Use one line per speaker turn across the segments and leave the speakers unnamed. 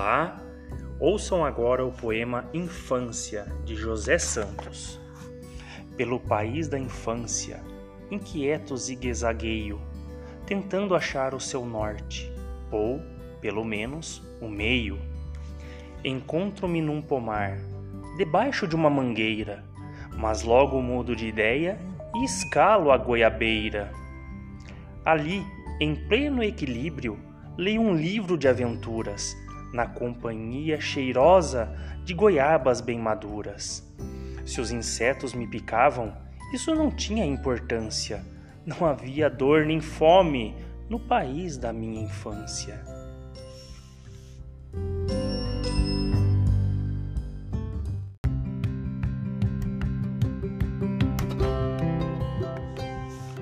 Olá, ouçam agora o poema Infância de José Santos. Pelo país da infância, inquieto zigue-zagueio, tentando achar o seu norte, ou, pelo menos, o meio. Encontro-me num pomar, debaixo de uma mangueira, mas logo mudo de ideia e escalo a goiabeira. Ali, em pleno equilíbrio, leio um livro de aventuras na companhia cheirosa de goiabas bem maduras. Se os insetos me picavam, isso não tinha importância. Não havia dor nem fome no país da minha infância.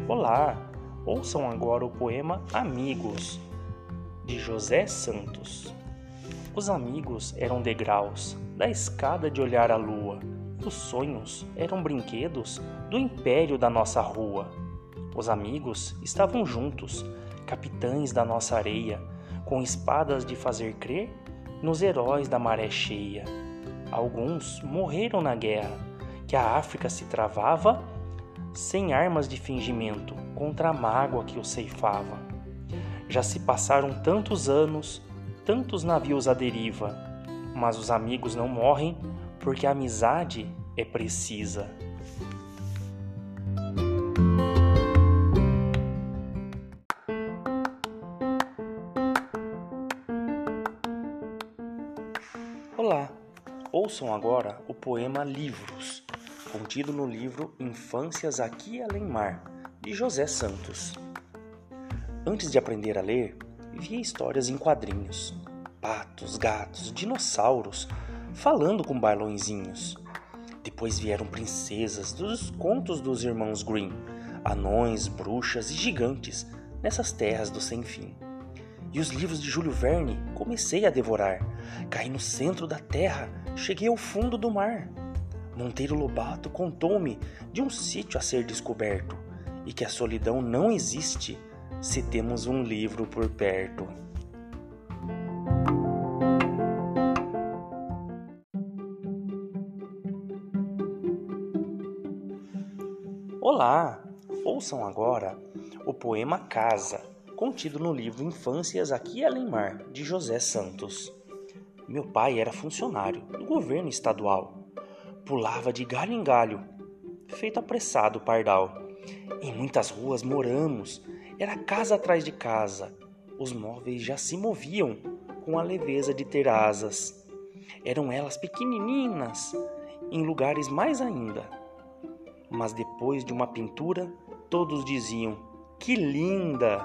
Olá, ouçam agora o poema Amigos, de José Santos. Os amigos eram degraus da escada de olhar a lua. Os sonhos eram brinquedos do império da nossa rua. Os amigos estavam juntos, capitães da nossa areia, com espadas de fazer crer nos heróis da maré cheia. Alguns morreram na guerra, que a África se travava sem armas de fingimento contra a mágoa que o ceifava. Já se passaram tantos anos tantos navios à deriva, mas os amigos não morrem porque a amizade é precisa. Olá, ouçam agora o poema Livros, contido no livro Infâncias Aqui Além Mar, de José Santos. Antes de aprender a ler, via histórias em quadrinhos. Patos, gatos, dinossauros, falando com bailõezinhos. Depois vieram princesas dos contos dos irmãos Grimm, anões, bruxas e gigantes nessas terras do sem fim. E os livros de Júlio Verne comecei a devorar. Caí no centro da terra, cheguei ao fundo do mar. Monteiro Lobato contou-me de um sítio a ser descoberto e que a solidão não existe se temos um livro por perto. Olá! Ouçam agora o poema Casa, contido no livro Infâncias Aqui Além Mar, de José Santos. Meu pai era funcionário do governo estadual. Pulava de galho em galho, feito apressado pardal. Em muitas ruas moramos, era casa atrás de casa. Os móveis já se moviam com a leveza de ter asas. Eram elas pequenininhas, em lugares mais ainda. Mas depois de uma pintura, todos diziam: Que linda!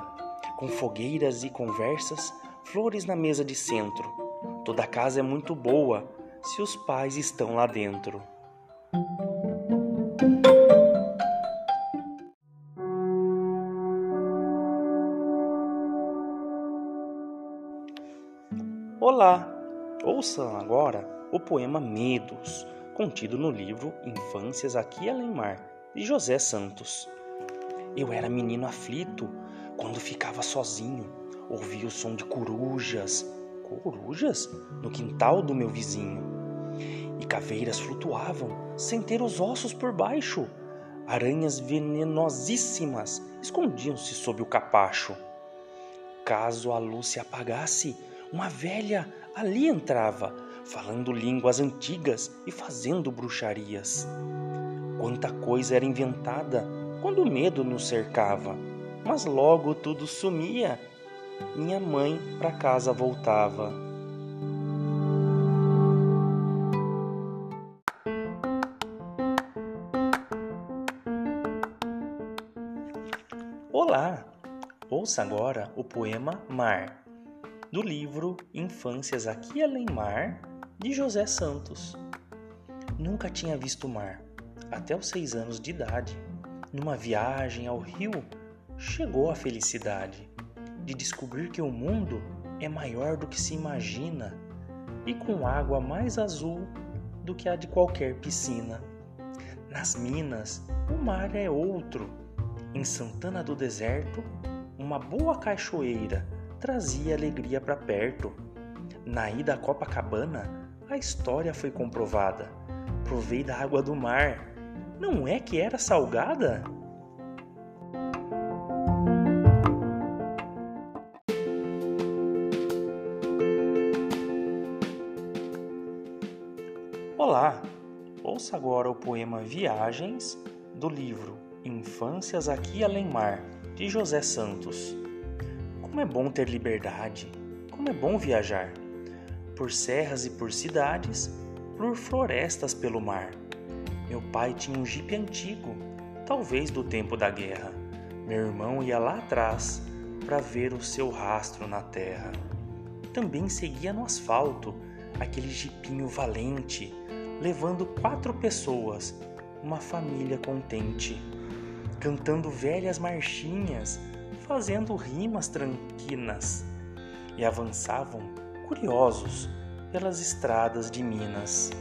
Com fogueiras e conversas, flores na mesa de centro. Toda casa é muito boa se os pais estão lá dentro. Olá! Ouçam agora o poema Medos, contido no livro Infâncias Aqui Além Mar, de José Santos. Eu era menino aflito quando ficava sozinho, ouvia o som de corujas, corujas, no quintal do meu vizinho. E caveiras flutuavam sem ter os ossos por baixo. Aranhas venenosíssimas escondiam-se sob o capacho. Caso a luz se apagasse, uma velha ali entrava, falando línguas antigas e fazendo bruxarias. Quanta coisa era inventada quando o medo nos cercava, mas logo tudo sumia. Minha mãe para casa voltava. Olá! Ouça agora o poema Mar do livro Infâncias Aqui Além Mar, de José Santos. Nunca tinha visto o mar, até os seis anos de idade. Numa viagem ao rio, chegou a felicidade de descobrir que o mundo é maior do que se imagina e com água mais azul do que a de qualquer piscina. Nas minas, o mar é outro. Em Santana do Deserto, uma boa cachoeira trazia alegria para perto. Na ida a Copacabana, a história foi comprovada. Provei da água do mar. Não é que era salgada? Olá! Ouça agora o poema Viagens do livro Infâncias Aqui Além Mar, de José Santos. Como é bom ter liberdade, como é bom viajar, por serras e por cidades, por florestas pelo mar. Meu pai tinha um jipe antigo, talvez do tempo da guerra. Meu irmão ia lá atrás para ver o seu rastro na terra. Também seguia no asfalto aquele jipinho valente, levando quatro pessoas, uma família contente, cantando velhas marchinhas, fazendo rimas tranquilas, e avançavam curiosos pelas estradas de Minas.